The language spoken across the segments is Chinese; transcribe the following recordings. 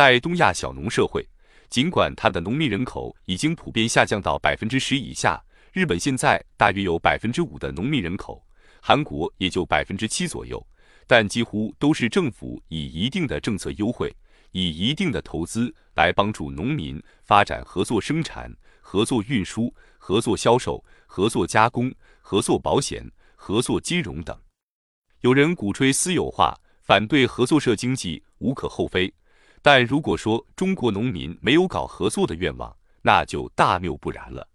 在东亚小农社会，尽管它的农民人口已经普遍下降到百分之十以下，日本现在大约有百分之五的农民人口，韩国也就百分之七左右，但几乎都是政府以一定的政策优惠，以一定的投资来帮助农民发展合作生产、合作运输、合作销售、合作加工、合作保险、合作金融等。有人鼓吹私有化，反对合作社经济，无可厚非。但如果说中国农民没有搞合作的愿望，那就大谬不然了。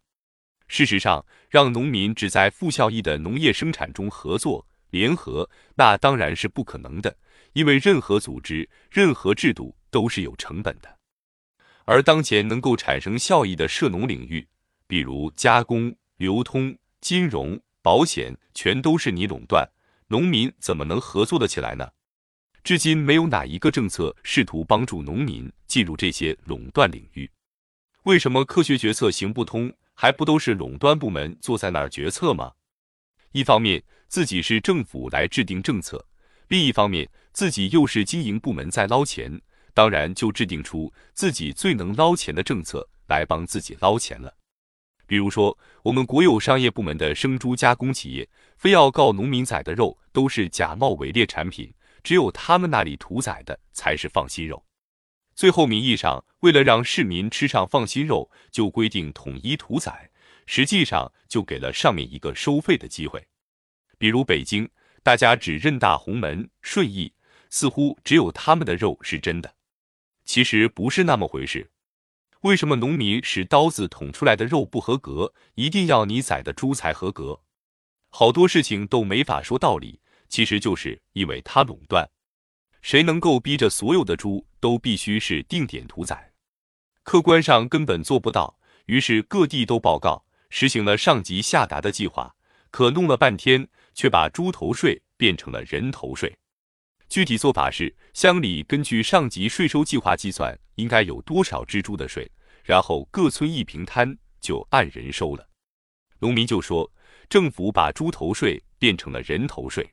事实上，让农民只在负效益的农业生产中合作联合，那当然是不可能的，因为任何组织、任何制度都是有成本的。而当前能够产生效益的涉农领域，比如加工、流通、金融、保险，全都是你垄断，农民怎么能合作得起来呢？至今没有哪一个政策试图帮助农民进入这些垄断领域。为什么科学决策行不通？还不都是垄断部门坐在那儿决策吗？一方面自己是政府来制定政策，另一方面自己又是经营部门在捞钱，当然就制定出自己最能捞钱的政策来帮自己捞钱了。比如说，我们国有商业部门的生猪加工企业，非要告农民宰的肉都是假冒伪劣产品。只有他们那里屠宰的才是放心肉。最后名义上为了让市民吃上放心肉，就规定统一屠宰，实际上就给了上面一个收费的机会。比如北京，大家只认大红门、顺义，似乎只有他们的肉是真的。其实不是那么回事。为什么农民使刀子捅出来的肉不合格，一定要你宰的猪才合格？好多事情都没法说道理。其实就是因为它垄断，谁能够逼着所有的猪都必须是定点屠宰？客观上根本做不到。于是各地都报告，实行了上级下达的计划，可弄了半天，却把猪头税变成了人头税。具体做法是，乡里根据上级税收计划计算应该有多少只猪的税，然后各村一平摊就按人收了。农民就说，政府把猪头税变成了人头税。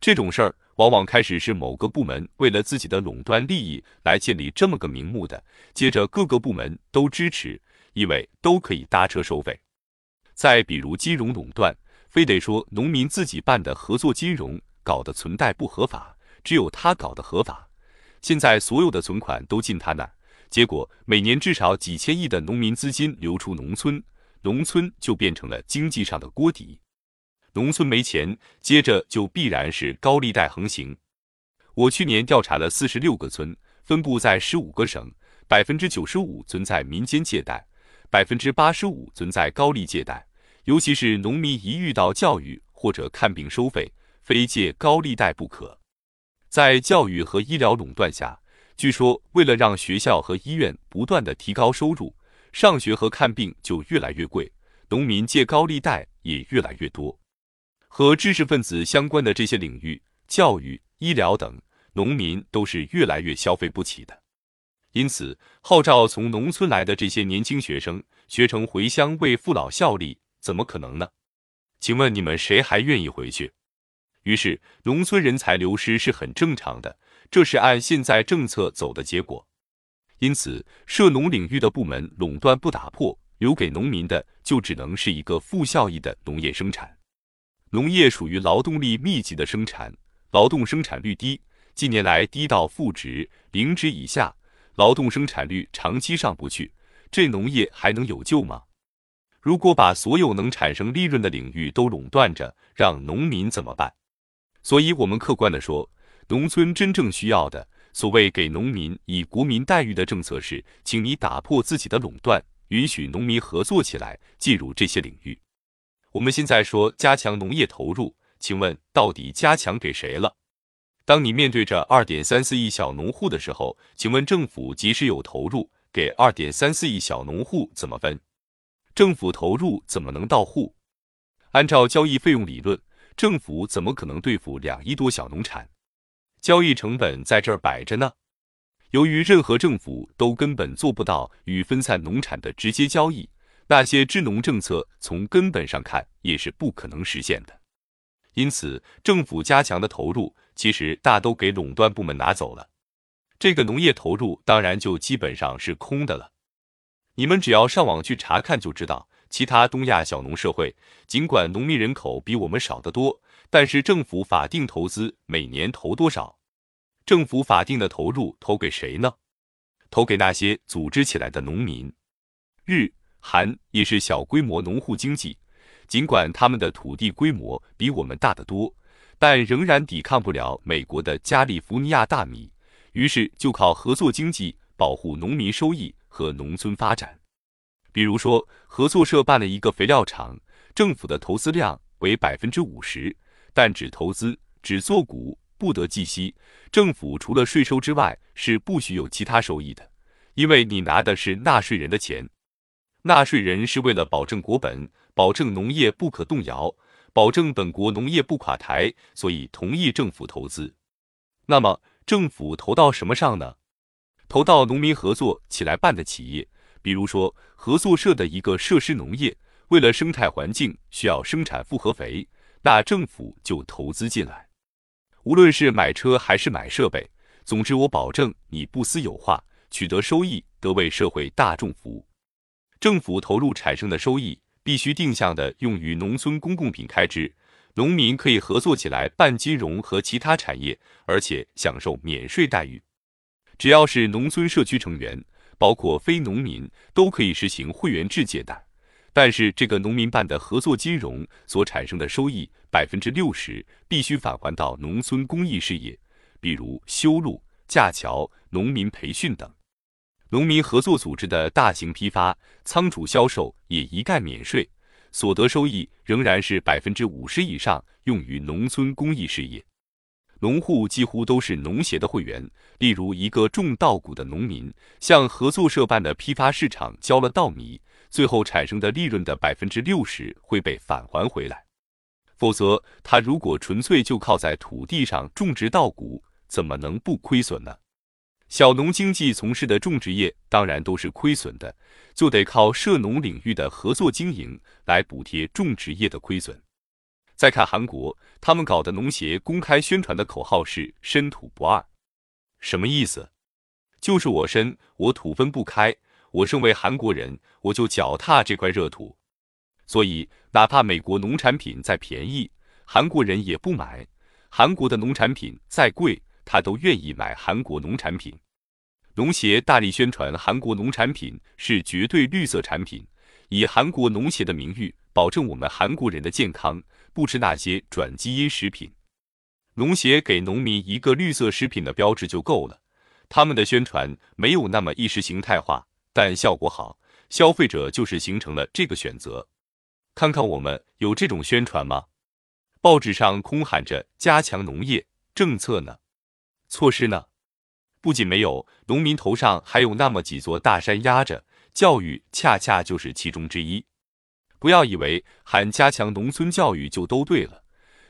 这种事儿往往开始是某个部门为了自己的垄断利益来建立这么个名目的，接着各个部门都支持，因为都可以搭车收费。再比如金融垄断，非得说农民自己办的合作金融搞的存贷不合法，只有他搞的合法。现在所有的存款都进他那，结果每年至少几千亿的农民资金流出农村，农村就变成了经济上的锅底。农村没钱，接着就必然是高利贷横行。我去年调查了四十六个村，分布在十五个省，百分之九十五存在民间借贷，百分之八十五存在高利借贷。尤其是农民一遇到教育或者看病收费，非借高利贷不可。在教育和医疗垄断下，据说为了让学校和医院不断的提高收入，上学和看病就越来越贵，农民借高利贷也越来越多。和知识分子相关的这些领域，教育、医疗等，农民都是越来越消费不起的。因此，号召从农村来的这些年轻学生学成回乡为父老效力，怎么可能呢？请问你们谁还愿意回去？于是，农村人才流失是很正常的，这是按现在政策走的结果。因此，涉农领域的部门垄断不打破，留给农民的就只能是一个负效益的农业生产。农业属于劳动力密集的生产，劳动生产率低，近年来低到负值、零值以下，劳动生产率长期上不去，这农业还能有救吗？如果把所有能产生利润的领域都垄断着，让农民怎么办？所以，我们客观的说，农村真正需要的，所谓给农民以国民待遇的政策是，请你打破自己的垄断，允许农民合作起来，进入这些领域。我们现在说加强农业投入，请问到底加强给谁了？当你面对着二点三四亿小农户的时候，请问政府即使有投入，给二点三四亿小农户怎么分？政府投入怎么能到户？按照交易费用理论，政府怎么可能对付两亿多小农产？交易成本在这儿摆着呢。由于任何政府都根本做不到与分散农产的直接交易。那些支农政策从根本上看也是不可能实现的，因此政府加强的投入其实大都给垄断部门拿走了。这个农业投入当然就基本上是空的了。你们只要上网去查看就知道，其他东亚小农社会尽管农民人口比我们少得多，但是政府法定投资每年投多少？政府法定的投入投给谁呢？投给那些组织起来的农民。日、韩也是小规模农户经济，尽管他们的土地规模比我们大得多，但仍然抵抗不了美国的加利福尼亚大米。于是就靠合作经济保护农民收益和农村发展。比如说，合作社办了一个肥料厂，政府的投资量为百分之五十，但只投资，只做股，不得计息。政府除了税收之外，是不许有其他收益的，因为你拿的是纳税人的钱。纳税人是为了保证国本，保证农业不可动摇，保证本国农业不垮台，所以同意政府投资。那么，政府投到什么上呢？投到农民合作起来办的企业，比如说合作社的一个设施农业，为了生态环境需要生产复合肥，那政府就投资进来。无论是买车还是买设备，总之我保证你不私有化，取得收益得为社会大众服务。政府投入产生的收益必须定向的用于农村公共品开支，农民可以合作起来办金融和其他产业，而且享受免税待遇。只要是农村社区成员，包括非农民，都可以实行会员制借贷。但是这个农民办的合作金融所产生的收益百分之六十必须返还到农村公益事业，比如修路、架桥、农民培训等。农民合作组织的大型批发、仓储销售也一概免税，所得收益仍然是百分之五十以上用于农村公益事业。农户几乎都是农协的会员，例如一个种稻谷的农民，向合作社办的批发市场交了稻米，最后产生的利润的百分之六十会被返还回来。否则，他如果纯粹就靠在土地上种植稻谷，怎么能不亏损呢？小农经济从事的种植业当然都是亏损的，就得靠涉农领域的合作经营来补贴种植业的亏损。再看韩国，他们搞的农协公开宣传的口号是“深土不二”，什么意思？就是我深，我土分不开。我身为韩国人，我就脚踏这块热土，所以哪怕美国农产品再便宜，韩国人也不买；韩国的农产品再贵。他都愿意买韩国农产品，农协大力宣传韩国农产品是绝对绿色产品，以韩国农协的名誉保证我们韩国人的健康，不吃那些转基因食品。农协给农民一个绿色食品的标志就够了。他们的宣传没有那么意识形态化，但效果好，消费者就是形成了这个选择。看看我们有这种宣传吗？报纸上空喊着加强农业政策呢。措施呢？不仅没有，农民头上还有那么几座大山压着。教育恰恰就是其中之一。不要以为喊加强农村教育就都对了。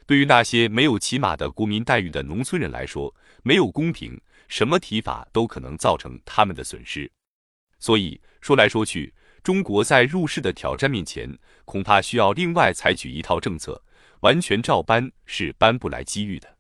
对于那些没有起码的国民待遇的农村人来说，没有公平，什么提法都可能造成他们的损失。所以说来说去，中国在入世的挑战面前，恐怕需要另外采取一套政策，完全照搬是搬不来机遇的。